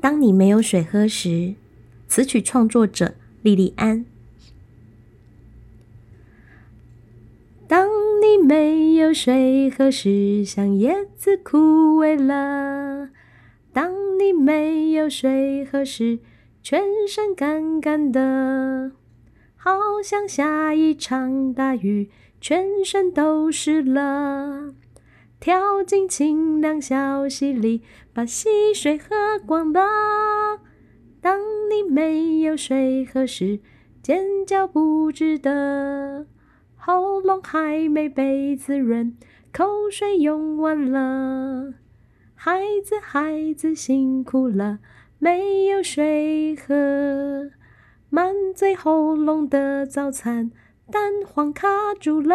当你没有水喝时，词曲创作者莉莉安。当你没有水喝时，像叶子枯萎了；当你没有水喝时，全身干干的，好像下一场大雨，全身都湿了。跳进清凉小溪里，把溪水喝光了。当你没有水喝时，尖叫不值得，喉咙还没被滋润，口水用完了。孩子，孩子辛苦了，没有水喝，满嘴喉咙的早餐，蛋黄卡住了。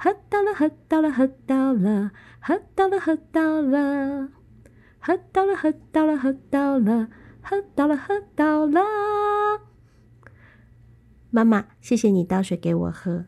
喝到了，喝到了，喝到了，喝到了，喝到了，喝到了，喝到了，喝到了，喝到了，喝到了。妈妈，谢谢你倒水给我喝。